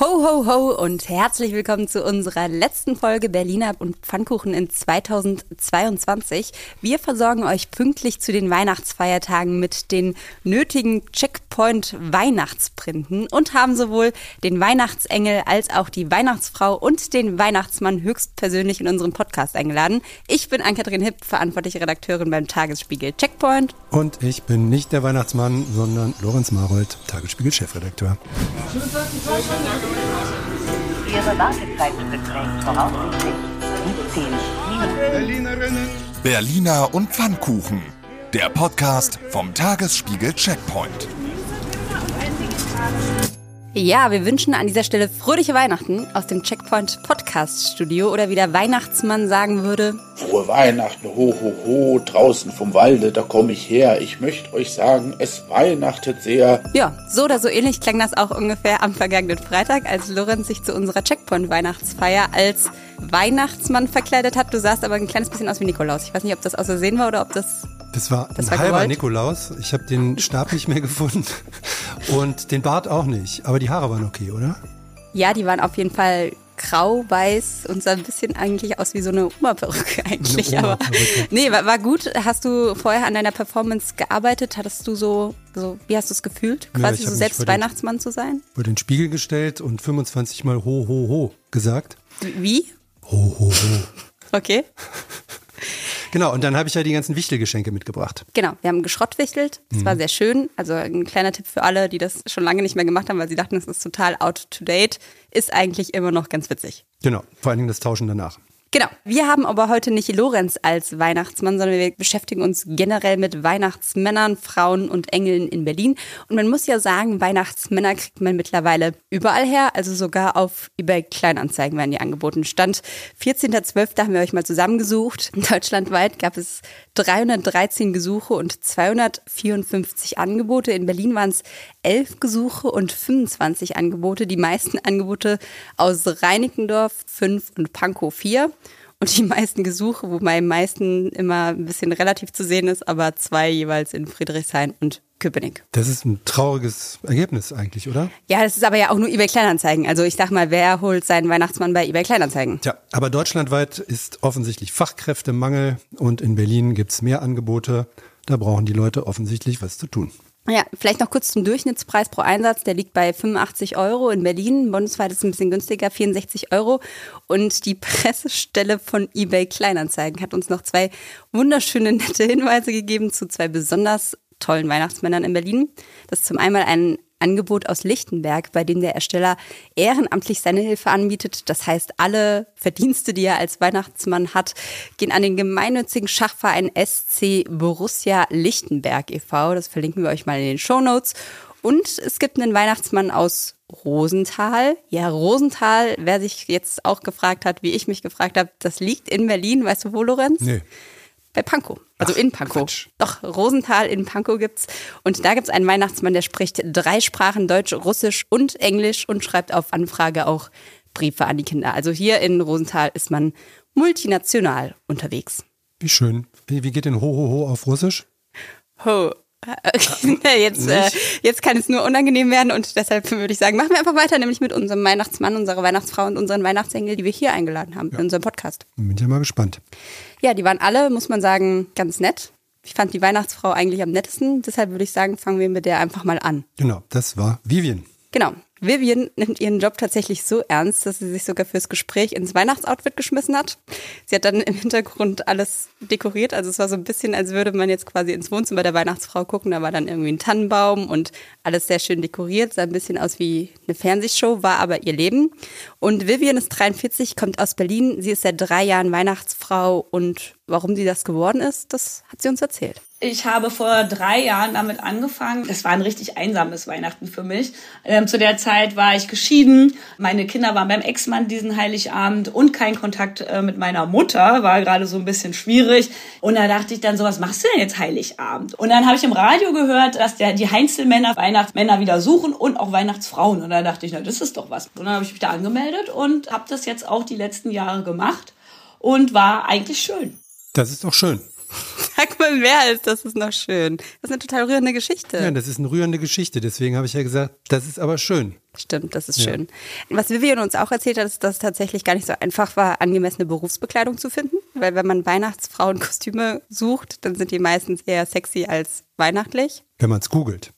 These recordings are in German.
Ho, ho, ho und herzlich willkommen zu unserer letzten Folge Berliner und Pfannkuchen in 2022. Wir versorgen euch pünktlich zu den Weihnachtsfeiertagen mit den nötigen Checkpoint Weihnachtsprinten und haben sowohl den Weihnachtsengel als auch die Weihnachtsfrau und den Weihnachtsmann höchstpersönlich in unseren Podcast eingeladen. Ich bin Ann-Kathrin Hipp, verantwortliche Redakteurin beim Tagesspiegel Checkpoint. Und ich bin nicht der Weihnachtsmann, sondern Lorenz Marold, Tagesspiegel-Chefredakteur. Ihre Wartezeit beträgt voraussichtlich 17 Minuten. Berliner und Pfannkuchen. Der Podcast vom Tagesspiegel Checkpoint. Ja, wir wünschen an dieser Stelle fröhliche Weihnachten aus dem Checkpoint Podcast Studio oder wie der Weihnachtsmann sagen würde. Frohe Weihnachten, ho, ho, ho, draußen vom Walde, da komme ich her. Ich möchte euch sagen, es weihnachtet sehr. Ja, so oder so ähnlich klang das auch ungefähr am vergangenen Freitag, als Lorenz sich zu unserer Checkpoint Weihnachtsfeier als Weihnachtsmann verkleidet hat. Du sahst aber ein kleines bisschen aus wie Nikolaus. Ich weiß nicht, ob das aus Versehen war oder ob das Das war Das ein war halber gewollt? Nikolaus. Ich habe den Stab nicht mehr gefunden und den Bart auch nicht. Aber die Haare waren okay, oder? Ja, die waren auf jeden Fall grau, weiß und sah ein bisschen eigentlich aus wie so eine Oma-Perücke eigentlich. Eine aber Oma-Perücke. nee, war, war gut. Hast du vorher an deiner Performance gearbeitet? Hattest du so, so wie hast du es gefühlt, Ja, quasi ich so selbst den- Weihnachtsmann zu sein? Vor den Spiegel gestellt und 25 Mal ho, ho, ho gesagt. Wie? Ho, ho, ho. Okay. Genau, und dann habe ich ja die ganzen Wichtelgeschenke mitgebracht. Genau, wir haben geschrottwichtelt. Das Mhm. war sehr schön. Also ein kleiner Tipp für alle, die das schon lange nicht mehr gemacht haben, weil sie dachten, es ist total out to date, ist eigentlich immer noch ganz witzig. Genau, vor allen Dingen das Tauschen danach. Genau. Wir haben aber heute nicht Lorenz als Weihnachtsmann, sondern wir beschäftigen uns generell mit Weihnachtsmännern, Frauen und Engeln in Berlin. Und man muss ja sagen, Weihnachtsmänner kriegt man mittlerweile überall her, also sogar auf eBay Kleinanzeigen werden die angeboten. Stand 14.12. haben wir euch mal zusammengesucht. Deutschlandweit gab es 313 Gesuche und 254 Angebote. In Berlin waren es 11 Gesuche und 25 Angebote. Die meisten Angebote aus Reinickendorf, 5 und Pankow 4. Und die meisten Gesuche, wobei am meisten immer ein bisschen relativ zu sehen ist, aber zwei jeweils in Friedrichshain und Köpenick. Das ist ein trauriges Ergebnis eigentlich, oder? Ja, das ist aber ja auch nur eBay Kleinanzeigen. Also ich sag mal, wer holt seinen Weihnachtsmann bei eBay Kleinanzeigen? Tja, aber deutschlandweit ist offensichtlich Fachkräftemangel und in Berlin gibt's mehr Angebote. Da brauchen die Leute offensichtlich was zu tun. Ja, vielleicht noch kurz zum Durchschnittspreis pro Einsatz. Der liegt bei 85 Euro in Berlin. Bundesweit ist es ein bisschen günstiger, 64 Euro. Und die Pressestelle von eBay Kleinanzeigen hat uns noch zwei wunderschöne, nette Hinweise gegeben zu zwei besonders tollen Weihnachtsmännern in Berlin. Das ist zum einen ein Angebot aus Lichtenberg, bei dem der Ersteller ehrenamtlich seine Hilfe anbietet. Das heißt, alle Verdienste, die er als Weihnachtsmann hat, gehen an den gemeinnützigen Schachverein SC Borussia Lichtenberg e.V. Das verlinken wir euch mal in den Shownotes. Und es gibt einen Weihnachtsmann aus Rosenthal. Ja, Rosenthal, wer sich jetzt auch gefragt hat, wie ich mich gefragt habe, das liegt in Berlin. Weißt du wo, Lorenz? Nee. Bei Pankow. Also Ach, in Pankow. Quatsch. Doch, Rosenthal in Pankow gibt's. Und da gibt's einen Weihnachtsmann, der spricht drei Sprachen, Deutsch, Russisch und Englisch und schreibt auf Anfrage auch Briefe an die Kinder. Also hier in Rosenthal ist man multinational unterwegs. Wie schön. Wie, wie geht denn ho, ho, ho auf Russisch? Ho. Jetzt, äh, jetzt kann es nur unangenehm werden und deshalb würde ich sagen, machen wir einfach weiter, nämlich mit unserem Weihnachtsmann, unserer Weihnachtsfrau und unseren Weihnachtsengel, die wir hier eingeladen haben in unserem Podcast. Bin ich ja mal gespannt. Ja, die waren alle, muss man sagen, ganz nett. Ich fand die Weihnachtsfrau eigentlich am nettesten, deshalb würde ich sagen, fangen wir mit der einfach mal an. Genau, das war Vivian. Genau. Vivian nimmt ihren Job tatsächlich so ernst, dass sie sich sogar fürs Gespräch ins Weihnachtsoutfit geschmissen hat. Sie hat dann im Hintergrund alles dekoriert. Also es war so ein bisschen, als würde man jetzt quasi ins Wohnzimmer der Weihnachtsfrau gucken. Da war dann irgendwie ein Tannenbaum und alles sehr schön dekoriert. Sah ein bisschen aus wie eine Fernsehshow, war aber ihr Leben. Und Vivian ist 43, kommt aus Berlin. Sie ist seit drei Jahren Weihnachtsfrau und warum sie das geworden ist, das hat sie uns erzählt. Ich habe vor drei Jahren damit angefangen. Es war ein richtig einsames Weihnachten für mich. Ähm, zu der Zeit war ich geschieden. Meine Kinder waren beim Ex-Mann diesen Heiligabend und kein Kontakt äh, mit meiner Mutter. War gerade so ein bisschen schwierig. Und da dachte ich dann so, was machst du denn jetzt Heiligabend? Und dann habe ich im Radio gehört, dass der, die Heinzelmänner Weihnachtsmänner wieder suchen und auch Weihnachtsfrauen. Und da dachte ich, na, das ist doch was. Und dann habe ich mich da angemeldet und habe das jetzt auch die letzten Jahre gemacht und war eigentlich schön. Das ist doch schön. Sag mal mehr als das ist noch schön. Das ist eine total rührende Geschichte. Ja, das ist eine rührende Geschichte. Deswegen habe ich ja gesagt, das ist aber schön. Stimmt, das ist ja. schön. Was Vivian uns auch erzählt hat, ist, dass es tatsächlich gar nicht so einfach war, angemessene Berufsbekleidung zu finden. Weil wenn man Weihnachtsfrauenkostüme sucht, dann sind die meistens eher sexy als weihnachtlich. Wenn man es googelt.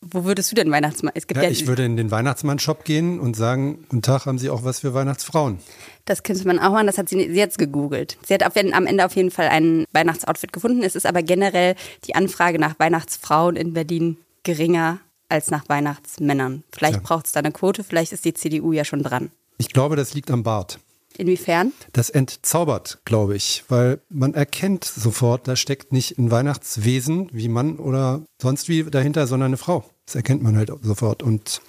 Wo würdest du denn Weihnachtsmann? Es gibt ja, ja ich würde in den Weihnachtsmann-Shop gehen und sagen, guten Tag, haben Sie auch was für Weihnachtsfrauen? Das könnte man auch machen, das hat sie jetzt gegoogelt. Sie hat auf, am Ende auf jeden Fall ein Weihnachtsoutfit gefunden. Es ist aber generell die Anfrage nach Weihnachtsfrauen in Berlin geringer als nach Weihnachtsmännern. Vielleicht ja. braucht es da eine Quote, vielleicht ist die CDU ja schon dran. Ich glaube, das liegt am Bart. Inwiefern? Das entzaubert, glaube ich, weil man erkennt sofort, da steckt nicht ein Weihnachtswesen wie Mann oder sonst wie dahinter, sondern eine Frau. Das erkennt man halt sofort. Und,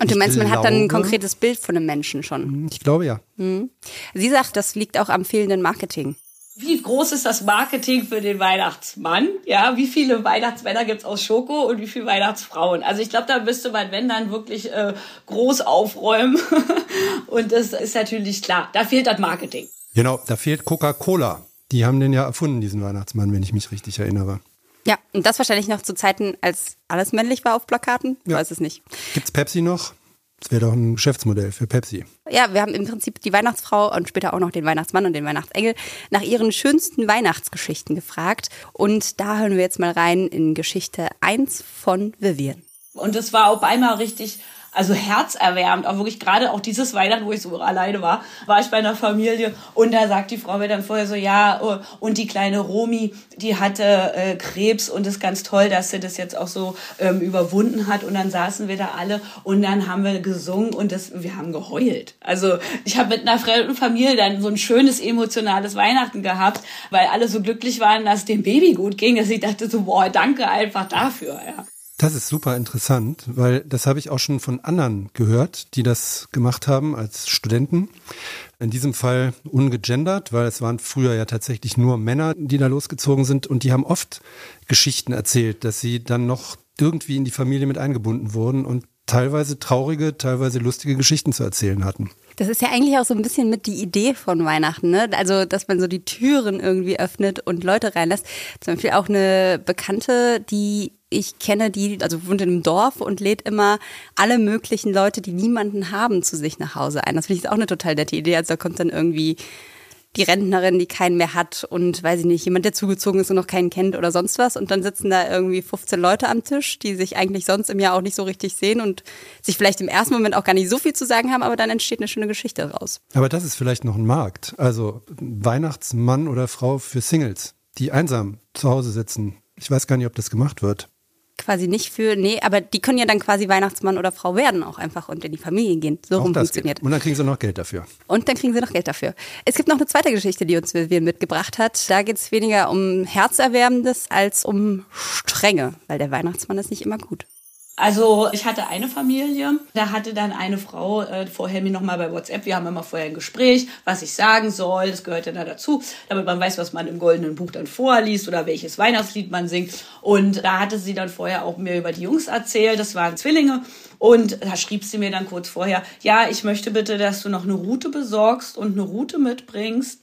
und du meinst, man glaube, hat dann ein konkretes Bild von einem Menschen schon? Ich glaube ja. Mhm. Sie sagt, das liegt auch am fehlenden Marketing. Wie groß ist das Marketing für den Weihnachtsmann? Ja, wie viele Weihnachtsmänner gibt's aus Schoko und wie viele Weihnachtsfrauen? Also ich glaube, da müsste man, wenn dann, wirklich äh, groß aufräumen. und das ist natürlich klar. Da fehlt das Marketing. Genau, da fehlt Coca-Cola. Die haben den ja erfunden, diesen Weihnachtsmann, wenn ich mich richtig erinnere. Ja, und das wahrscheinlich noch zu Zeiten, als alles männlich war auf Plakaten. Ich ja. weiß es nicht. Gibt's Pepsi noch? Das wäre doch ein Geschäftsmodell für Pepsi. Ja, wir haben im Prinzip die Weihnachtsfrau und später auch noch den Weihnachtsmann und den Weihnachtsengel nach ihren schönsten Weihnachtsgeschichten gefragt. Und da hören wir jetzt mal rein in Geschichte 1 von Vivian. Und es war auf einmal richtig also herzerwärmend, auch wirklich gerade auch dieses Weihnachten, wo ich so alleine war, war ich bei einer Familie und da sagt die Frau mir dann vorher so, ja, oh, und die kleine Romi, die hatte äh, Krebs und ist ganz toll, dass sie das jetzt auch so ähm, überwunden hat und dann saßen wir da alle und dann haben wir gesungen und das, wir haben geheult. Also ich habe mit einer fremden Familie dann so ein schönes emotionales Weihnachten gehabt, weil alle so glücklich waren, dass dem Baby gut ging, dass ich dachte so, boah, danke einfach dafür. Ja. Das ist super interessant, weil das habe ich auch schon von anderen gehört, die das gemacht haben als Studenten. In diesem Fall ungegendert, weil es waren früher ja tatsächlich nur Männer, die da losgezogen sind und die haben oft Geschichten erzählt, dass sie dann noch irgendwie in die Familie mit eingebunden wurden und teilweise traurige, teilweise lustige Geschichten zu erzählen hatten. Das ist ja eigentlich auch so ein bisschen mit die Idee von Weihnachten, ne? Also, dass man so die Türen irgendwie öffnet und Leute reinlässt. Zum Beispiel auch eine Bekannte, die ich kenne, die, also wohnt in einem Dorf und lädt immer alle möglichen Leute, die niemanden haben, zu sich nach Hause ein. Das finde ich auch eine total nette Idee. Also da kommt dann irgendwie die Rentnerin, die keinen mehr hat und weiß ich nicht, jemand, der zugezogen ist und noch keinen kennt oder sonst was. Und dann sitzen da irgendwie 15 Leute am Tisch, die sich eigentlich sonst im Jahr auch nicht so richtig sehen und sich vielleicht im ersten Moment auch gar nicht so viel zu sagen haben, aber dann entsteht eine schöne Geschichte raus. Aber das ist vielleicht noch ein Markt. Also Weihnachtsmann oder Frau für Singles, die einsam zu Hause sitzen. Ich weiß gar nicht, ob das gemacht wird quasi nicht für, nee, aber die können ja dann quasi Weihnachtsmann oder Frau werden auch einfach und in die Familie gehen. So auch rum funktioniert. Geht. Und dann kriegen sie noch Geld dafür. Und dann kriegen sie noch Geld dafür. Es gibt noch eine zweite Geschichte, die uns Vivian mitgebracht hat. Da geht es weniger um Herzerwärmendes als um Strenge, weil der Weihnachtsmann ist nicht immer gut. Also ich hatte eine Familie, da hatte dann eine Frau äh, vorher mir nochmal bei WhatsApp, wir haben immer vorher ein Gespräch, was ich sagen soll, das gehört ja da dazu, damit man weiß, was man im goldenen Buch dann vorliest oder welches Weihnachtslied man singt. Und da hatte sie dann vorher auch mir über die Jungs erzählt, das waren Zwillinge. Und da schrieb sie mir dann kurz vorher, ja, ich möchte bitte, dass du noch eine Route besorgst und eine Route mitbringst.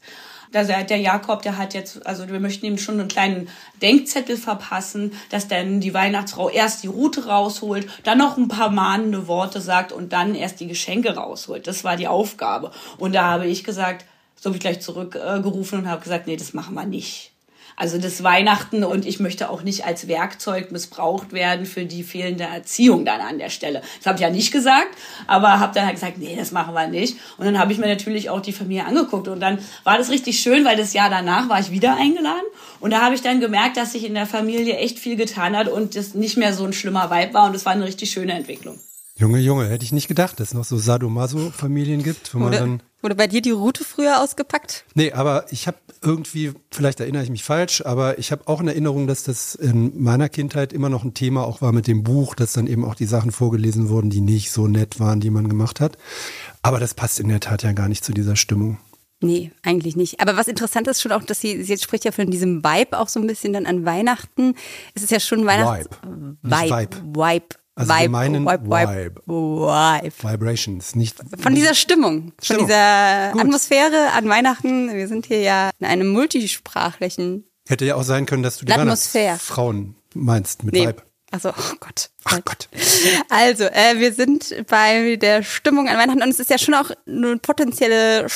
Also der Jakob, der hat jetzt, also wir möchten ihm schon einen kleinen Denkzettel verpassen, dass dann die Weihnachtsfrau erst die Route rausholt, dann noch ein paar mahnende Worte sagt und dann erst die Geschenke rausholt. Das war die Aufgabe. Und da habe ich gesagt, so habe ich gleich zurückgerufen und habe gesagt, nee, das machen wir nicht. Also das Weihnachten und ich möchte auch nicht als Werkzeug missbraucht werden für die fehlende Erziehung dann an der Stelle. Das habe ich ja nicht gesagt, aber habe dann halt gesagt, nee, das machen wir nicht. Und dann habe ich mir natürlich auch die Familie angeguckt und dann war das richtig schön, weil das Jahr danach war ich wieder eingeladen und da habe ich dann gemerkt, dass sich in der Familie echt viel getan hat und das nicht mehr so ein schlimmer Vibe war und das war eine richtig schöne Entwicklung. Junge, Junge, hätte ich nicht gedacht, dass es noch so Sadomaso-Familien gibt, wo man oder, dann. Wurde bei dir die Route früher ausgepackt? Nee, aber ich habe irgendwie, vielleicht erinnere ich mich falsch, aber ich habe auch in Erinnerung, dass das in meiner Kindheit immer noch ein Thema auch war mit dem Buch, dass dann eben auch die Sachen vorgelesen wurden, die nicht so nett waren, die man gemacht hat. Aber das passt in der Tat ja gar nicht zu dieser Stimmung. Nee, eigentlich nicht. Aber was interessant ist schon auch, dass sie, sie jetzt spricht ja von diesem Vibe auch so ein bisschen dann an Weihnachten. Es ist ja schon Weihnachts... Vibe. Vibe. Vibe. Vibe. Also Vibe, wir meinen Vibe, Vibe, Vibe. Vibrations, nicht. Von dieser Stimmung, Stimmung. von dieser Gut. Atmosphäre an Weihnachten. Wir sind hier ja in einem multisprachlichen. Hätte ja auch sein können, dass du die Frauen meinst mit nee. Vibe. Also, oh Gott. Ach Gott. Also, äh, wir sind bei der Stimmung an Weihnachten und es ist ja schon auch eine potenzielle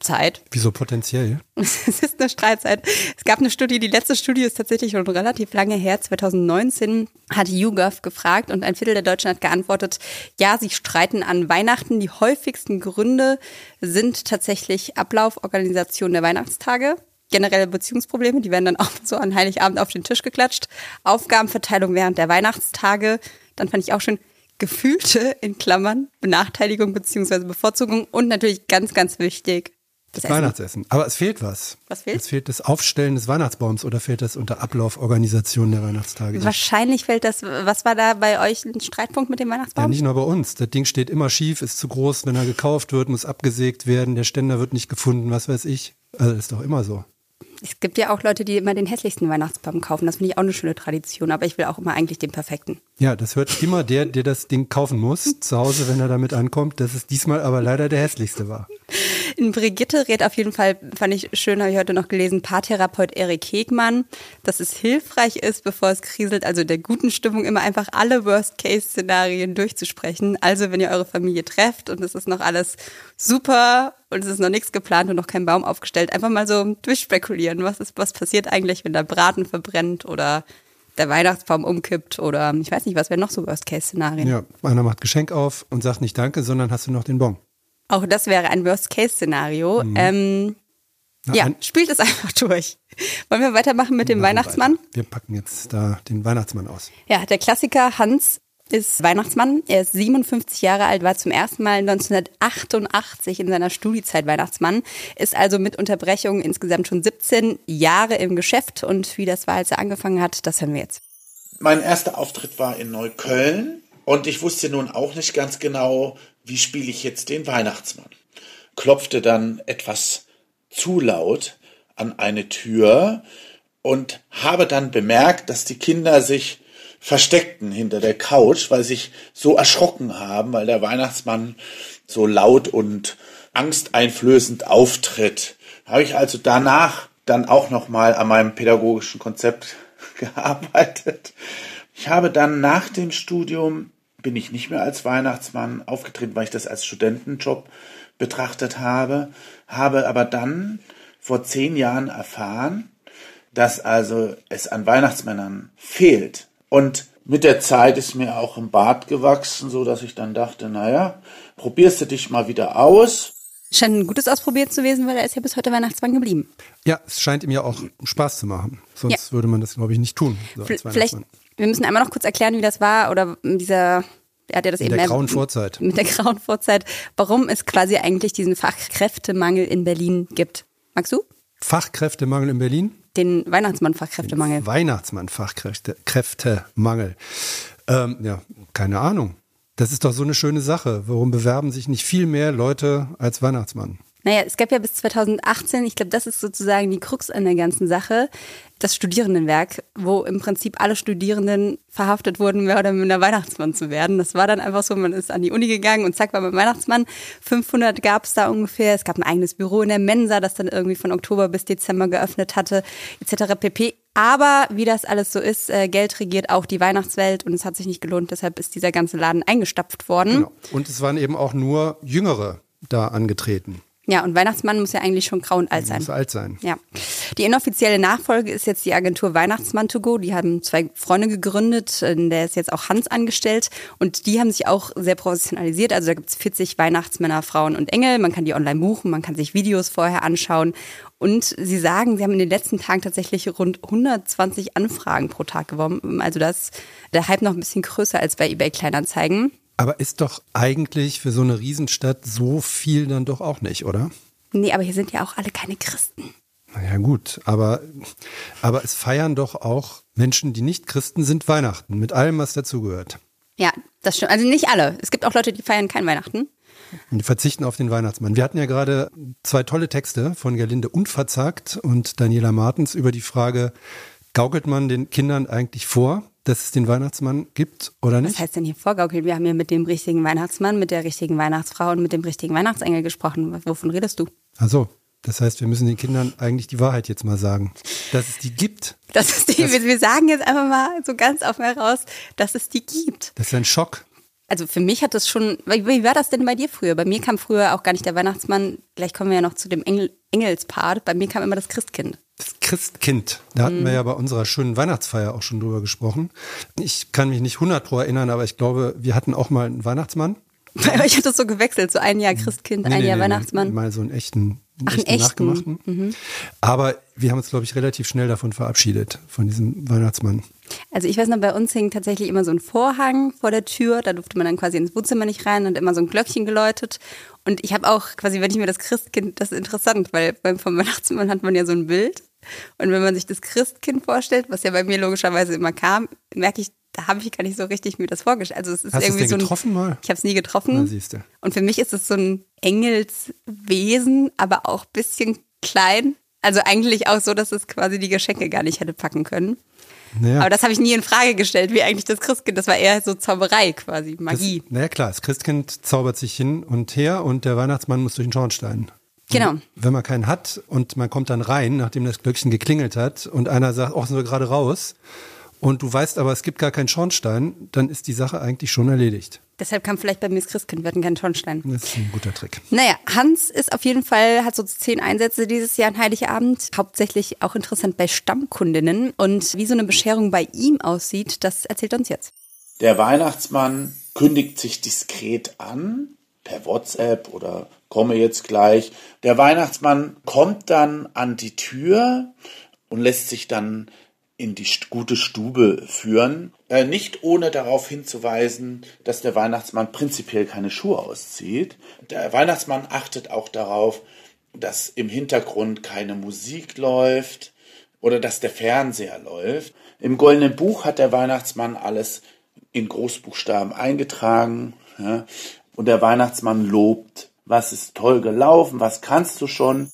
Streitzeit. Wieso potenziell? es ist eine Streitzeit. Es gab eine Studie, die letzte Studie ist tatsächlich schon relativ lange her. 2019 hat YouGov gefragt und ein Viertel der Deutschen hat geantwortet, ja, sie streiten an Weihnachten. Die häufigsten Gründe sind tatsächlich Ablauf, Organisation der Weihnachtstage generelle Beziehungsprobleme, die werden dann auch so an Heiligabend auf den Tisch geklatscht. Aufgabenverteilung während der Weihnachtstage, dann fand ich auch schon gefühlte, in Klammern, Benachteiligung beziehungsweise Bevorzugung und natürlich ganz, ganz wichtig, das Essen. Weihnachtsessen. Aber es fehlt was. Was fehlt? Es fehlt das Aufstellen des Weihnachtsbaums oder fehlt das unter Ablauforganisation der Weihnachtstage? Wahrscheinlich fällt das, was war da bei euch ein Streitpunkt mit dem Ja, Weihnachtsbaum? nicht nur bei uns. Das Ding steht immer schief, ist zu groß, wenn er gekauft wird, muss abgesägt werden, der Ständer wird nicht gefunden, was weiß ich. Also das ist doch immer so. Es gibt ja auch Leute, die immer den hässlichsten Weihnachtsbaum kaufen. Das finde ich auch eine schöne Tradition, aber ich will auch immer eigentlich den perfekten. Ja, das hört immer der, der das Ding kaufen muss, zu Hause, wenn er damit ankommt, dass es diesmal aber leider der hässlichste war. In Brigitte rät auf jeden Fall, fand ich schön, habe ich heute noch gelesen, Paartherapeut Erik Hegmann, dass es hilfreich ist, bevor es kriselt, also der guten Stimmung immer einfach alle Worst-Case-Szenarien durchzusprechen. Also wenn ihr eure Familie trefft und es ist noch alles super und es ist noch nichts geplant und noch kein Baum aufgestellt, einfach mal so durchspekulieren. Was ist, was passiert eigentlich, wenn der Braten verbrennt oder der Weihnachtsbaum umkippt oder ich weiß nicht, was wären noch so Worst-Case-Szenarien? Ja, einer macht Geschenk auf und sagt nicht Danke, sondern hast du noch den Bon. Auch das wäre ein Worst-Case-Szenario. Ähm, Na, ja, ein- spielt es einfach durch. Wollen wir weitermachen mit dem Weihnachtsmann? weiter. Wir packen jetzt da den Weihnachtsmann aus. Ja, der Klassiker Hans ist Weihnachtsmann. Er ist 57 Jahre alt, war zum ersten Mal 1988 in seiner Studiezeit Weihnachtsmann, ist also mit Unterbrechung insgesamt schon 17 Jahre im Geschäft und wie das war, als er angefangen hat, das hören wir jetzt. Mein erster Auftritt war in Neukölln und ich wusste nun auch nicht ganz genau, wie spiele ich jetzt den Weihnachtsmann. Klopfte dann etwas zu laut an eine Tür und habe dann bemerkt, dass die Kinder sich versteckten hinter der Couch, weil sie sich so erschrocken haben, weil der Weihnachtsmann so laut und angsteinflößend auftritt. Habe ich also danach dann auch noch mal an meinem pädagogischen Konzept gearbeitet. Ich habe dann nach dem Studium bin ich nicht mehr als Weihnachtsmann aufgetreten, weil ich das als Studentenjob betrachtet habe, habe aber dann vor zehn Jahren erfahren, dass also es an Weihnachtsmännern fehlt. Und mit der Zeit ist mir auch im Bart gewachsen, so dass ich dann dachte, naja, probierst du dich mal wieder aus. Scheint ein gutes Ausprobiert zu gewesen, weil er ist ja bis heute Weihnachtsmann geblieben. Ja, es scheint ihm ja auch Spaß zu machen. Sonst Ja. würde man das, glaube ich, nicht tun. So als Vielleicht, wir müssen einmal noch kurz erklären, wie das war oder dieser, er hat ja das In eben der grauen Vorzeit. Mit der grauen Vorzeit, warum es quasi eigentlich diesen Fachkräftemangel in Berlin gibt. Magst du? Fachkräftemangel in Berlin? Den Weihnachtsmann-Fachkräftemangel. Weihnachtsmann-Fachkräftemangel. Kräftemangel. Ähm, ja, keine Ahnung. Das ist doch so eine schöne Sache. Warum bewerben sich nicht viel mehr Leute als Weihnachtsmann? Naja, es gab ja bis 2018, ich glaube, das ist sozusagen die Krux an der ganzen Sache, das Studierendenwerk, wo im Prinzip alle Studierenden verhaftet wurden, mehr oder minder Weihnachtsmann zu werden. Das war dann einfach so, man ist an die Uni gegangen und zack, war man Weihnachtsmann. 500 gab es da ungefähr. Es gab ein eigenes Büro in der Mensa, das dann irgendwie von Oktober bis Dezember geöffnet hatte, etc. pp. Aber wie das alles so ist, äh, Geld regiert auch die Weihnachtswelt und es hat sich nicht gelohnt. Deshalb ist dieser ganze Laden eingestapft worden. Genau. Und es waren eben auch nur Jüngere da angetreten. Ja, und Weihnachtsmann muss ja eigentlich schon grau und alt sein. Muss alt sein. Ja. Die inoffizielle Nachfolge ist jetzt die Agentur Weihnachtsmann to go. Die haben zwei Freunde gegründet, in der ist jetzt auch Hans angestellt und die haben sich auch sehr professionalisiert. Also da gibt's 40 Weihnachtsmänner, Frauen und Engel. Man kann die online buchen, man kann sich Videos vorher anschauen. Und sie sagen, sie haben in den letzten Tagen tatsächlich rund 120 Anfragen pro Tag gewonnen. Also das ist der Hype noch ein bisschen größer als bei eBay Kleinanzeigen. Aber ist doch eigentlich für so eine Riesenstadt so viel dann doch auch nicht, oder? Nee, aber hier sind ja auch alle keine Christen. Naja, gut, aber, aber es feiern doch auch Menschen, die nicht Christen sind, Weihnachten, mit allem, was dazugehört. Ja, das stimmt. Also nicht alle. Es gibt auch Leute, die feiern kein Weihnachten. Und die verzichten auf den Weihnachtsmann. Wir hatten ja gerade zwei tolle Texte von Gerlinde Unverzagt und Daniela Martens über die Frage, gaukelt man den Kindern eigentlich vor, dass es den Weihnachtsmann gibt oder Was nicht? heißt denn hier vorgaukeln? Wir haben ja mit dem richtigen Weihnachtsmann, mit der richtigen Weihnachtsfrau und mit dem richtigen Weihnachtsengel gesprochen. Wovon redest du? Also, Das heißt, wir müssen den Kindern eigentlich die Wahrheit jetzt mal sagen, dass es die gibt. Das ist die, wir, wir sagen jetzt einfach mal so ganz offen heraus, dass es die gibt. Das ist ein Schock. Also für mich hat das schon, wie wie war das denn bei dir früher? Bei mir kam früher auch gar nicht der Weihnachtsmann, gleich kommen wir ja noch zu dem Engel, Engelspart, bei mir kam immer das Christkind. Das Christkind. Da hatten wir ja bei unserer schönen Weihnachtsfeier auch schon drüber gesprochen. Ich kann mich nicht 100 pro erinnern, aber ich glaube, wir hatten auch mal einen Weihnachtsmann. Bei euch hat das so gewechselt, so ein Jahr Christkind, ein Jahr Weihnachtsmann. Mal so einen echten, einen Ach, echten, echten. Mhm. nachgemachten. Aber wir haben uns, glaube ich, relativ schnell davon verabschiedet, von diesem Weihnachtsmann. Also ich weiß noch, bei uns hing tatsächlich immer so ein Vorhang vor der Tür, da durfte man dann quasi ins Wohnzimmer nicht rein und immer so ein Glöckchen geläutet. Und ich habe auch quasi, wenn ich mir das Christkind, das ist interessant, weil beim vom Weihnachtsmann hat man ja so ein Bild. Und wenn man sich das Christkind vorstellt, was ja bei mir logischerweise immer kam, merke ich, da habe ich gar nicht so richtig mir das vorgestellt. Also es ist Hast du es irgendwie so ein, getroffen mal? Ich habe es nie getroffen. Na. Und für mich ist es so ein Engelswesen, aber auch bisschen klein. Also eigentlich auch so, dass es quasi die Geschenke gar nicht hätte packen können. Naja, Aber das habe ich nie in Frage gestellt, wie eigentlich das Christkind. Das war eher so Zauberei quasi, das, Magie. naja klar, das Christkind zaubert sich hin und her und der Weihnachtsmann muss durch den Schornstein. Genau. Wenn man keinen hat und man kommt dann rein, nachdem das Glöckchen geklingelt hat und einer sagt, oh, sind wir gerade raus und du weißt aber, es gibt gar keinen Schornstein, dann ist die Sache eigentlich schon erledigt. Deshalb kam vielleicht bei mir das Christkind, wir hatten keinen Schornstein. Das ist ein guter Trick. Naja, Hans ist auf jeden Fall, hat so zehn Einsätze dieses Jahr an Heiligabend. Hauptsächlich auch interessant bei Stammkundinnen. Und wie so eine Bescherung bei ihm aussieht, das erzählt er uns jetzt. Der Weihnachtsmann kündigt sich diskret an, per WhatsApp oder komme jetzt gleich. Der Weihnachtsmann kommt dann an die Tür und lässt sich dann in die gute Stube führen. Äh, nicht ohne darauf hinzuweisen, dass der Weihnachtsmann prinzipiell keine Schuhe auszieht. Der Weihnachtsmann achtet auch darauf, dass im Hintergrund keine Musik läuft oder dass der Fernseher läuft. Im Goldenen Buch hat der Weihnachtsmann alles in Großbuchstaben eingetragen. Ja? Und der Weihnachtsmann lobt, was ist toll gelaufen, was kannst du schon.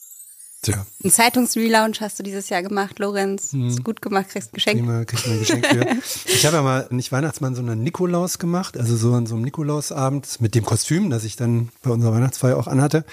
Tja, Ein Zeitungsrelaunch hast du dieses Jahr gemacht, Lorenz. Ist gut gemacht, kriegst ein Geschenk. prima, krieg ich mir ein Geschenk für. Ich habe ja mal nicht Weihnachtsmann, sondern Nikolaus gemacht, also so an so einem Nikolausabend mit dem Kostüm, das ich dann bei unserer Weihnachtsfeier auch anhatte.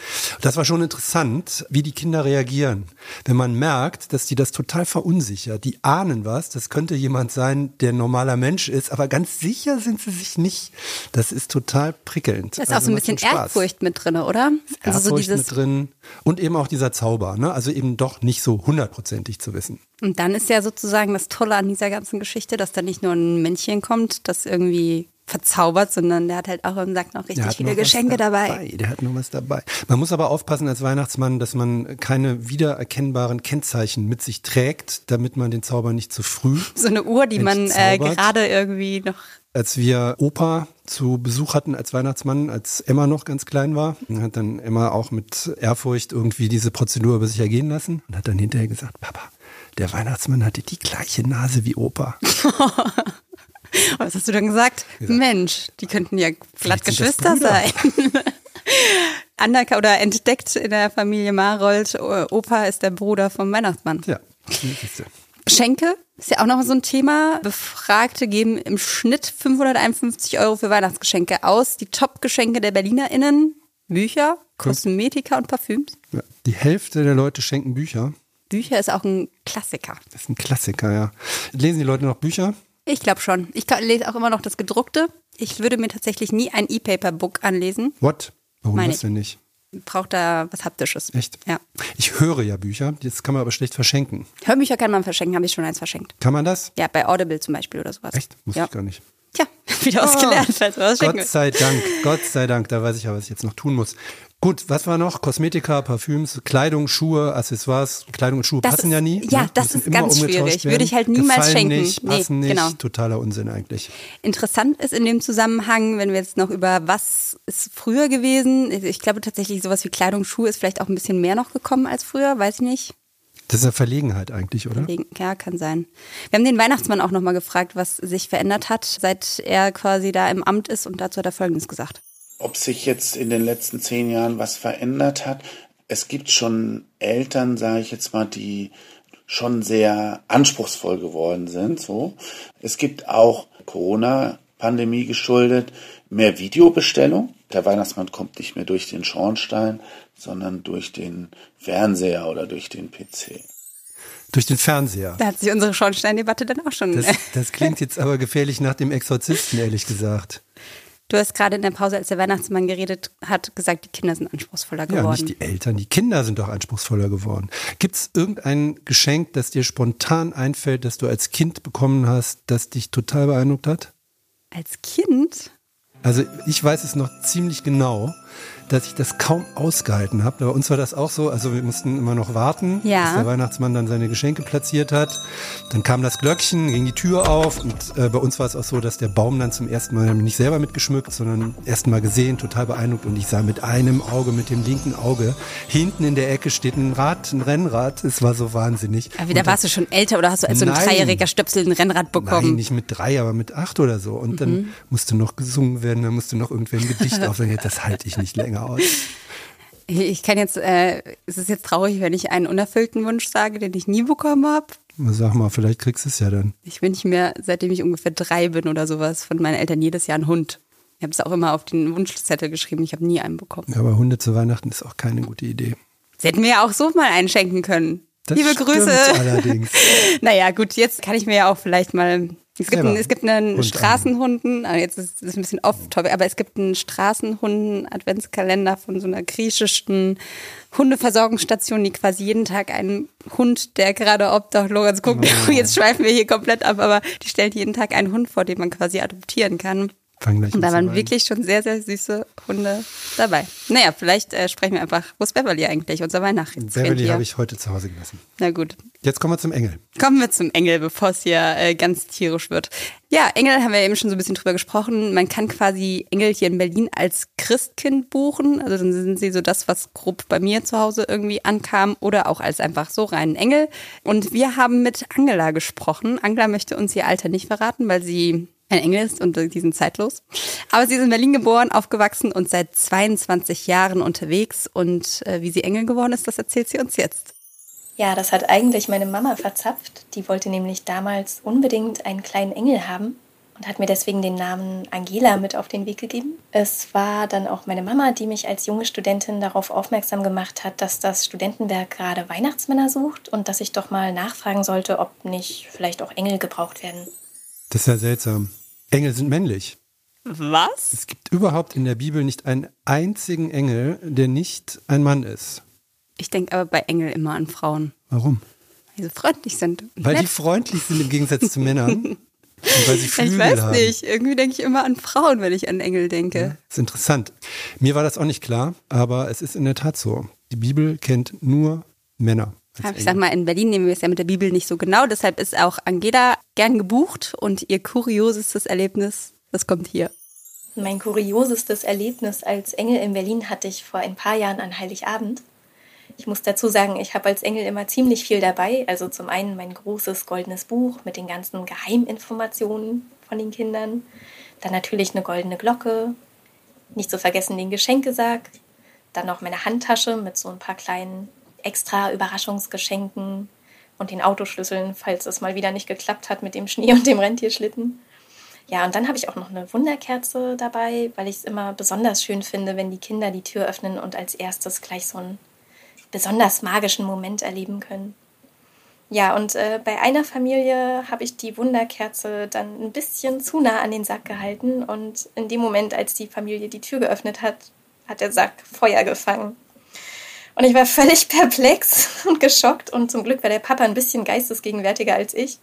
Das war schon interessant, wie die Kinder reagieren. Wenn man merkt, dass die das total verunsichert, die ahnen was, das könnte jemand sein, der ein normaler Mensch ist, aber ganz sicher sind sie sich nicht. Das ist total prickelnd. Da ist auch Also so ein schon bisschen. Ehrfurcht mit drin, oder? Also so dieses, mit drin und eben auch dieser Zauber, ne? Also eben doch nicht so hundertprozentig zu wissen. Und dann ist ja sozusagen das Tolle an dieser ganzen Geschichte, dass da nicht nur ein Männchen kommt, das irgendwie verzaubert, sondern der hat halt auch im Sack noch richtig viele noch Geschenke dabei. Der hat noch was dabei. Man muss aber aufpassen als Weihnachtsmann, dass man keine wiedererkennbaren Kennzeichen mit sich trägt, damit man den Zauber nicht zu früh. So eine Uhr, die man äh, gerade irgendwie noch. Als wir Opa zu Besuch hatten als Weihnachtsmann, als Emma noch ganz klein war, hat dann Emma auch mit Ehrfurcht irgendwie diese Prozedur über sich ergehen lassen und hat dann hinterher gesagt, Papa, der Weihnachtsmann hatte die gleiche Nase wie Opa. Was hast du dann gesagt? Mensch, die könnten ja glatt das Geschwister sein. Anerkannt oder entdeckt in der Familie Marold, Opa ist der Bruder vom Weihnachtsmann. Ja, siehste. Geschenke ist ja auch noch so ein Thema. Befragte geben im Schnitt 551 Euro für Weihnachtsgeschenke aus. Die Top-Geschenke der BerlinerInnen, Bücher, Kosmetika und Parfüms. Ja. Die Hälfte der Leute schenken Bücher. Bücher ist auch ein Klassiker. Das ist ein Klassiker, ja. Lesen die Leute noch Bücher? Ich glaube schon. Ich lese auch immer noch das gedruckte. Ich würde mir tatsächlich nie ein E-Paper-Book anlesen. What? Warum Meine das denn nicht? Braucht da was Haptisches. Echt? Ja. Ich höre ja Bücher, das kann man aber schlecht verschenken. Hörbücher kann man verschenken, habe ich schon eins verschenkt. Kann man das? Ja, bei Audible zum Beispiel oder sowas. Echt? Muss ja. ich gar nicht. Tja, wieder ausgelernt, falls man was Gott sei Dank, Gott sei Dank, da weiß ich ja, was ich jetzt noch tun muss. Gut, was war noch? Kosmetika, Parfüms, Kleidung, Schuhe, Accessoires. Kleidung und Schuhe Das passen ist- ja nie. ja, ne? das ist ganz schwierig. werden. Würde ich halt niemals Gefallen schenken. Nicht, Nee, passen nicht. genau. Totaler Unsinn eigentlich. Interessant ist in dem Zusammenhang, wenn wir jetzt noch über was ist früher gewesen. Ich glaube tatsächlich, sowas wie Kleidung, Schuhe ist vielleicht auch ein bisschen mehr noch gekommen als früher, weiß ich nicht. Das ist eine Verlegenheit eigentlich, oder? Ja, kann sein. Wir haben den Weihnachtsmann auch nochmal gefragt, was sich verändert hat, seit er quasi da im Amt ist und dazu hat er Folgendes gesagt. Ob sich jetzt in den letzten zehn Jahren was verändert hat. Es gibt schon Eltern, sage ich jetzt mal, die schon sehr anspruchsvoll geworden sind. So, es gibt auch Corona-Pandemie geschuldet mehr Videobestellung. der Weihnachtsmann kommt nicht mehr durch den Schornstein, sondern durch den Fernseher oder durch den PC. Durch den Fernseher. Da hat sich unsere Schornsteindebatte dann auch schon. Das, das klingt jetzt aber gefährlich nach dem Exorzisten, ehrlich gesagt. Du hast gerade in der Pause, als der Weihnachtsmann geredet hat, gesagt, die Kinder sind anspruchsvoller geworden. Ja, nicht die Eltern, die Kinder sind doch anspruchsvoller geworden. Gibt es irgendein Geschenk, das dir spontan einfällt, das du als Kind bekommen hast, das dich total beeindruckt hat? Als Kind? Also ich weiß es noch ziemlich genau dass ich das kaum ausgehalten habe. Bei uns war das auch so, also wir mussten immer noch warten, ja. bis der Weihnachtsmann dann seine Geschenke platziert hat. Dann kam das Glöckchen, ging die Tür auf und äh, bei uns war es auch so, dass der Baum dann zum ersten Mal nicht selber mitgeschmückt, sondern ersten Mal gesehen, total beeindruckt und ich sah mit einem Auge, mit dem linken Auge, hinten in der Ecke steht ein Rad, ein Rennrad. Es war so wahnsinnig. Aber wieder warst du schon älter oder hast du als so ein dreijähriger Stöpsel ein Rennrad bekommen? Nein, nicht mit drei, aber mit acht oder so. Und mhm. dann musste noch gesungen werden, dann musste noch irgendwer ein Gedicht aufhören. Das halte ich nicht länger aus. Ich kann jetzt, äh, es ist jetzt traurig, wenn ich einen unerfüllten Wunsch sage, den ich nie bekommen habe. Sag mal, vielleicht kriegst du es ja dann. Ich wünsche mir, seitdem ich ungefähr drei bin oder sowas, von meinen Eltern jedes Jahr einen Hund. Ich habe es auch immer auf den Wunschzettel geschrieben. Ich habe nie einen bekommen. Ja, aber Hunde zu Weihnachten ist auch keine gute Idee. Sie hätten mir ja auch so mal einen schenken können. Das Liebe Grüße. Allerdings. naja, gut, jetzt kann ich mir ja auch vielleicht mal es gibt, einen, es gibt einen Hund Straßenhunden, ah, jetzt ist es ein bisschen off-topic, aber es gibt einen Straßenhunden-Adventskalender von so einer griechischen Hundeversorgungsstation, die quasi jeden Tag einen Hund, der gerade obdachlos, jetzt guckt, oh. jetzt schweifen wir hier komplett ab, aber die stellt jeden Tag einen Hund vor, den man quasi adoptieren kann. Fang gleich und da waren wirklich schon sehr, sehr süße Hunde dabei. Naja, vielleicht äh, sprechen wir einfach, wo ist Beverly eigentlich, unser Weihnachtsrentier? Beverly habe ich heute zu Hause gelassen. Na gut. Jetzt kommen wir zum Engel. Kommen wir zum Engel, bevor es hier äh, ganz tierisch wird. Ja, Engel haben wir eben schon so ein bisschen drüber gesprochen. Man kann quasi Engel hier in Berlin als Christkind buchen. Also dann sind sie so das, was grob bei mir zu Hause irgendwie ankam oder auch als einfach so reinen Engel. Und wir haben mit Angela gesprochen. Angela möchte uns ihr Alter nicht verraten, weil sie ein Engel ist und die sind zeitlos. Aber sie ist in Berlin geboren, aufgewachsen und seit 22 Jahren unterwegs. Und äh, wie sie Engel geworden ist, das erzählt sie uns jetzt. Ja, das hat eigentlich meine Mama verzapft. Die wollte nämlich damals unbedingt einen kleinen Engel haben und hat mir deswegen den Namen Angela mit auf den Weg gegeben. Es war dann auch meine Mama, die mich als junge Studentin darauf aufmerksam gemacht hat, dass das Studentenwerk gerade Weihnachtsmänner sucht und dass ich doch mal nachfragen sollte, ob nicht vielleicht auch Engel gebraucht werden. Das ist ja seltsam. Engel sind männlich. Was? Es gibt überhaupt in der Bibel nicht einen einzigen Engel, der nicht ein Mann ist. Ich denke aber bei Engel immer an Frauen. Warum? Weil sie freundlich sind. Weil nett. die freundlich sind im Gegensatz zu Männern. Und weil sie Flügel ich weiß haben. nicht. Irgendwie denke ich immer an Frauen, wenn ich an Engel denke. Ja, ist interessant. Mir war das auch nicht klar, aber es ist in der Tat so. Die Bibel kennt nur Männer. Ich sag mal, in Berlin nehmen wir es ja mit der Bibel nicht so genau. Deshalb ist auch Angela gern gebucht und ihr kuriosestes Erlebnis, das kommt hier. Mein kuriosestes Erlebnis als Engel in Berlin hatte ich vor ein paar Jahren an Heiligabend. Ich muss dazu sagen, ich habe als Engel immer ziemlich viel dabei. Also zum einen mein großes goldenes Buch mit den ganzen Geheiminformationen von den Kindern. Dann natürlich eine goldene Glocke. Nicht zu vergessen den Geschenkesack. Dann noch meine Handtasche mit so ein paar kleinen extra Überraschungsgeschenken und den Autoschlüsseln, falls es mal wieder nicht geklappt hat mit dem Schnee und dem Rentierschlitten. Ja, und dann habe ich auch noch eine Wunderkerze dabei, weil ich es immer besonders schön finde, wenn die Kinder die Tür öffnen und als erstes gleich so einen besonders magischen Moment erleben können. Ja, und äh, bei einer Familie habe ich die Wunderkerze dann ein bisschen zu nah an den Sack gehalten und in dem Moment, als die Familie die Tür geöffnet hat, hat der Sack Feuer gefangen. Und ich war völlig perplex und geschockt und zum Glück war der Papa ein bisschen geistesgegenwärtiger als ich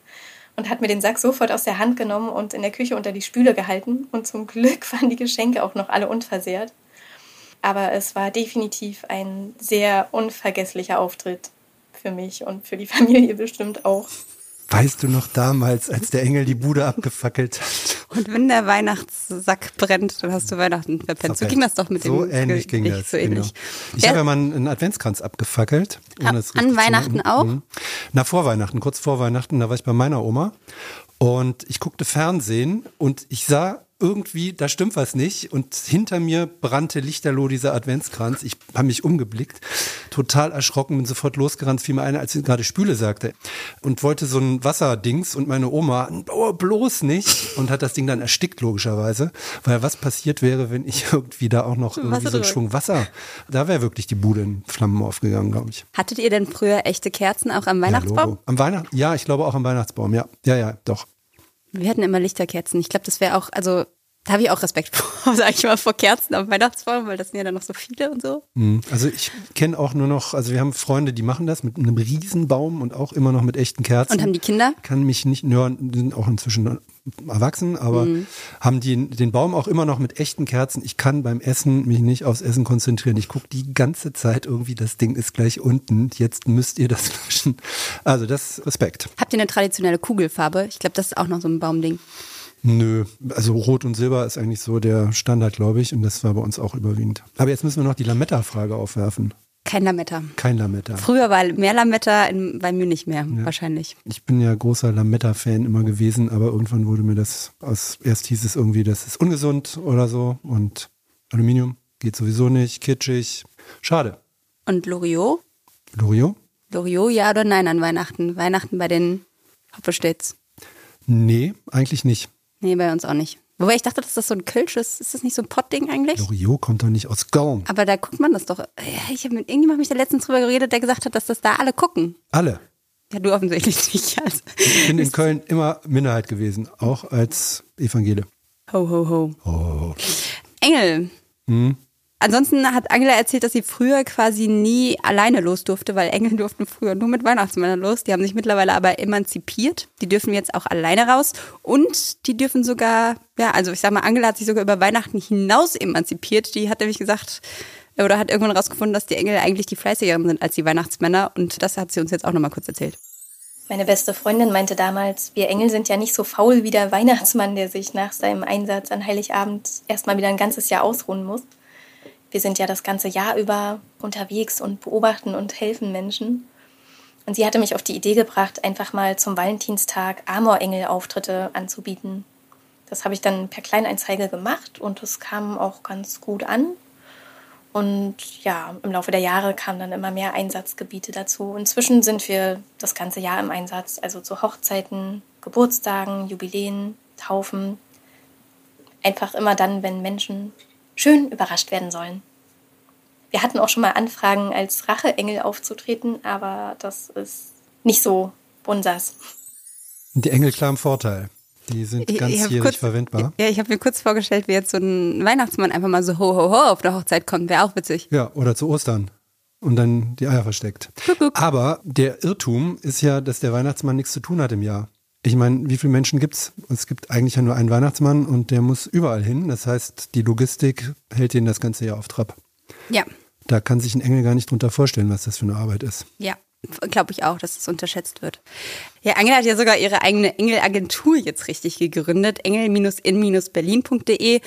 und hat mir den Sack sofort aus der Hand genommen und in der Küche unter die Spüle gehalten und zum Glück waren die Geschenke auch noch alle unversehrt. Aber es war definitiv ein sehr unvergesslicher Auftritt für mich und für die Familie bestimmt auch. Weißt du noch damals, als der Engel die Bude abgefackelt hat? Und wenn der Weihnachtssack brennt, dann hast du Weihnachten verpennt. So ging das doch mit so dem ähnlich ging das. So ähnlich. Genau. Ich habe ja mal einen Adventskranz abgefackelt. Ab, an Weihnachten auch? Mhm. Na, vor Weihnachten, kurz vor Weihnachten, da war ich bei meiner Oma und ich guckte Fernsehen und ich sah irgendwie, da stimmt was nicht. Und hinter mir brannte lichterloh dieser Adventskranz. Ich habe mich umgeblickt, total erschrocken, bin sofort losgerannt, fiel mir ein, als sie gerade Spüle sagte. Und wollte so ein Wasserdings und meine Oma, oh, bloß nicht. Und hat das Ding dann erstickt, logischerweise. Weil was passiert wäre, wenn ich irgendwie da auch noch irgendwie so einen Schwung Wasser, da wäre wirklich die Bude in Flammen aufgegangen, glaube ich. Hattet ihr denn früher echte Kerzen auch am Weihnachtsbaum? Ja, am Weihnacht, ja, ich glaube auch am Weihnachtsbaum, ja. Ja, ja, doch. Wir hatten immer Lichterkerzen. Ich glaube, das wäre auch, also da habe ich auch Respekt vor, sage ich mal, vor Kerzen am Weihnachtsbaum, weil das sind ja dann noch so viele und so. Mhm. Also ich kenne auch nur noch, also wir haben Freunde, die machen das mit einem Riesenbaum und auch immer noch mit echten Kerzen. Und haben die Kinder? Kann mich nicht, ja, sind auch inzwischen erwachsen, aber Mhm. haben die den Baum auch immer noch mit echten Kerzen. Ich kann beim Essen mich nicht aufs Essen konzentrieren. Ich gucke die ganze Zeit irgendwie, das Ding ist gleich unten. Jetzt müsst ihr das löschen. Also das Respekt. Habt ihr eine traditionelle Kugelfarbe? Ich glaube, das ist auch noch so ein Baumding. Nö, also Rot und Silber ist eigentlich so der Standard, glaube ich, und das war bei uns auch überwiegend. Aber jetzt müssen wir noch die Lametta-Frage aufwerfen. Kein Lametta. Kein Lametta. Früher war mehr Lametta, in, bei mir nicht mehr, wahrscheinlich. Ich bin ja großer Lametta-Fan immer gewesen, aber irgendwann wurde mir das aus, erst hieß es irgendwie, das ist ungesund oder so und Aluminium geht sowieso nicht, kitschig. Schade. Und Loriot? Loriot? Loriot, ja oder nein an Weihnachten? Weihnachten bei den Hoppestädts? Nee, eigentlich nicht. Nee, bei uns auch nicht. Wobei ich dachte, dass das so ein Kölsch ist. Ist das nicht so ein Pottding eigentlich? Loriot kommt doch nicht aus Gaum. Aber da guckt man das doch. Ich habe mit irgendjemandem mich da letztens drüber geredet, der gesagt hat, dass das da alle gucken. Alle. Ja, du offensichtlich nicht. Also. Ich bin in Köln immer Minderheit gewesen, auch als Evangele. Ho, ho, ho. Oh. Engel. Hm. Ansonsten hat Angela erzählt, dass sie früher quasi nie alleine los durfte, weil Engel durften früher nur mit Weihnachtsmännern los. Die haben sich mittlerweile aber emanzipiert. Die dürfen jetzt auch alleine raus. Und die dürfen sogar, ja, also ich sag mal, Angela hat sich sogar über Weihnachten hinaus emanzipiert. Die hat nämlich gesagt, oder hat irgendwann rausgefunden, dass die Engel eigentlich die fleißigeren sind als die Weihnachtsmänner. Und das hat sie uns jetzt auch nochmal kurz erzählt. Meine beste Freundin meinte damals, wir Engel sind ja nicht so faul wie der Weihnachtsmann, der sich nach seinem Einsatz an Heiligabend erstmal wieder ein ganzes Jahr ausruhen muss. Wir sind ja das ganze Jahr über unterwegs und beobachten und helfen Menschen. Und sie hatte mich auf die Idee gebracht, einfach mal zum Valentinstag Amorengel-Auftritte anzubieten. Das habe ich dann per Kleinanzeige gemacht und es kam auch ganz gut an. Und ja, im Laufe der Jahre kamen dann immer mehr Einsatzgebiete dazu. Inzwischen sind wir das ganze Jahr im Einsatz, also zu Hochzeiten, Geburtstagen, Jubiläen, Taufen. Einfach immer dann, wenn Menschen schön überrascht werden sollen. Wir hatten auch schon mal Anfragen, als Racheengel aufzutreten, aber das ist nicht so unsers. Die Engel klar im Vorteil. Die sind ganzjährig verwendbar. Ja, ich habe mir kurz vorgestellt, wie jetzt so ein Weihnachtsmann einfach mal so ho ho ho auf der Hochzeit kommt. Wäre auch witzig. Ja, oder zu Ostern. Und dann die Eier versteckt. Aber der Irrtum ist ja, dass der Weihnachtsmann nichts zu tun hat im Jahr. Ich meine, wie viele Menschen gibt's? Es gibt eigentlich ja nur einen Weihnachtsmann und der muss überall hin. Das heißt, die Logistik hält ihn das ganze Jahr auf Trab. Ja, Da kann sich ein Engel gar nicht drunter vorstellen, was das für eine Arbeit ist. ja. Glaube ich auch, dass es unterschätzt wird. Ja, Angela hat ja sogar ihre eigene Engelagentur jetzt richtig gegründet. Engel-in-berlin.de.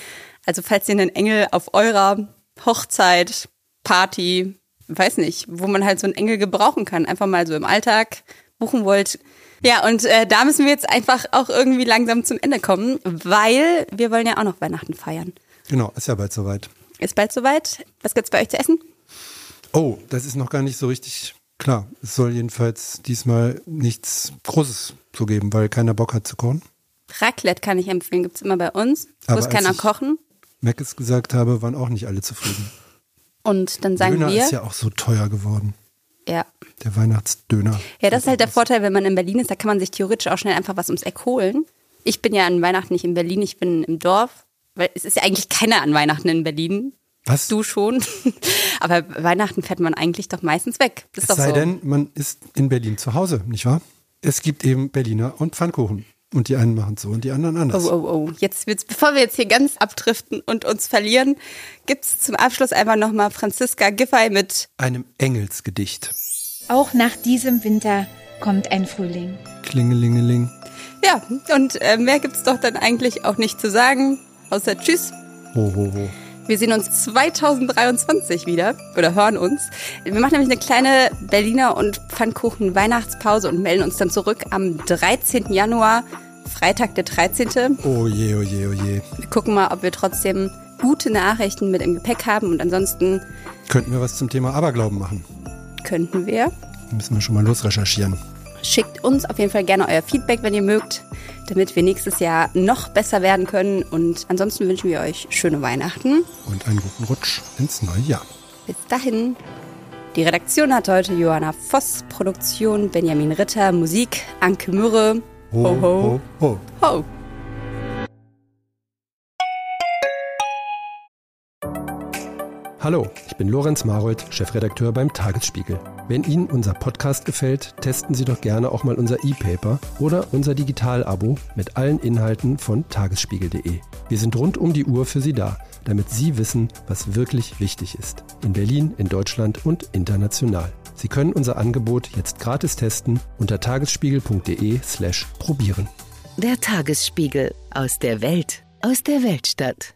Also falls ihr einen Engel auf eurer Hochzeit, Party, weiß nicht, wo man halt so einen Engel gebrauchen kann, einfach mal so im Alltag buchen wollt. Ja, und äh, da müssen wir jetzt einfach auch irgendwie langsam zum Ende kommen, weil wir wollen ja auch noch Weihnachten feiern. Genau, ist ja bald soweit. Ist bald soweit. Was gibt's bei euch zu essen? Oh, das ist noch gar nicht so richtig klar. Es soll jedenfalls diesmal nichts Großes so geben, weil keiner Bock hat zu kochen. Raclette kann ich empfehlen, gibt's immer bei uns. Aber Muss keiner kochen. Mac es gesagt habe, waren auch nicht alle zufrieden. Und dann sagen Döner wir, ist ja auch so teuer geworden. Ja. Der Weihnachtsdöner. Ja, das ist halt der Vorteil, wenn man in Berlin ist, da kann man sich theoretisch auch schnell einfach was ums Eck holen. Ich bin ja an Weihnachten nicht in Berlin, ich bin im Dorf, weil es ist ja eigentlich keiner an Weihnachten in Berlin. Was? Du schon. Aber Weihnachten fährt man eigentlich doch meistens weg. Ist Es sei so. denn, man ist in Berlin zu Hause, nicht wahr? Es gibt eben Berliner und Pfannkuchen. Und die einen machen so und die anderen anders. Oh, oh, oh. Jetzt wird's, bevor wir jetzt hier ganz abdriften und uns verlieren, gibt's zum Abschluss einfach nochmal Franziska Giffey mit Einem Engelsgedicht. Auch nach diesem Winter kommt ein Frühling. Klingelingeling. Ja, und äh, mehr gibt's doch dann eigentlich auch nicht zu sagen, außer Tschüss. Ho, ho, ho. Wir sehen uns 2023 wieder oder hören uns. Wir machen nämlich eine kleine Berliner und Pfannkuchen Weihnachtspause und melden uns dann zurück am 13. Januar Freitag der 13. Oh je, oh je, oh je. Wir gucken mal, ob wir trotzdem gute Nachrichten mit im Gepäck haben und ansonsten Könnten wir was zum Thema Aberglauben machen? könnten wir. Müssen wir schon mal losrecherchieren. Schickt uns auf jeden Fall gerne euer Feedback, wenn ihr mögt, damit wir nächstes Jahr noch besser werden können. Und ansonsten wünschen wir euch schöne Weihnachten. Und einen guten Rutsch ins neue Jahr. Bis dahin. Die Redaktion hat heute Johanna Voss, Produktion Benjamin Ritter, Musik Anke Mürre. Ho, ho, ho. ho. Hallo, ich bin Lorenz Marold, Chefredakteur beim Tagesspiegel. Wenn Ihnen unser Podcast gefällt, testen Sie doch gerne auch mal unser E-Paper oder unser Digital-Abo mit allen Inhalten von tagesspiegel.de. Wir sind rund um die Uhr für Sie da, damit Sie wissen, was wirklich wichtig ist. In Berlin, in Deutschland und international. Sie können unser Angebot jetzt gratis testen unter tagesspiegel.de slash probieren. Der Tagesspiegel aus der Welt, aus der Weltstadt.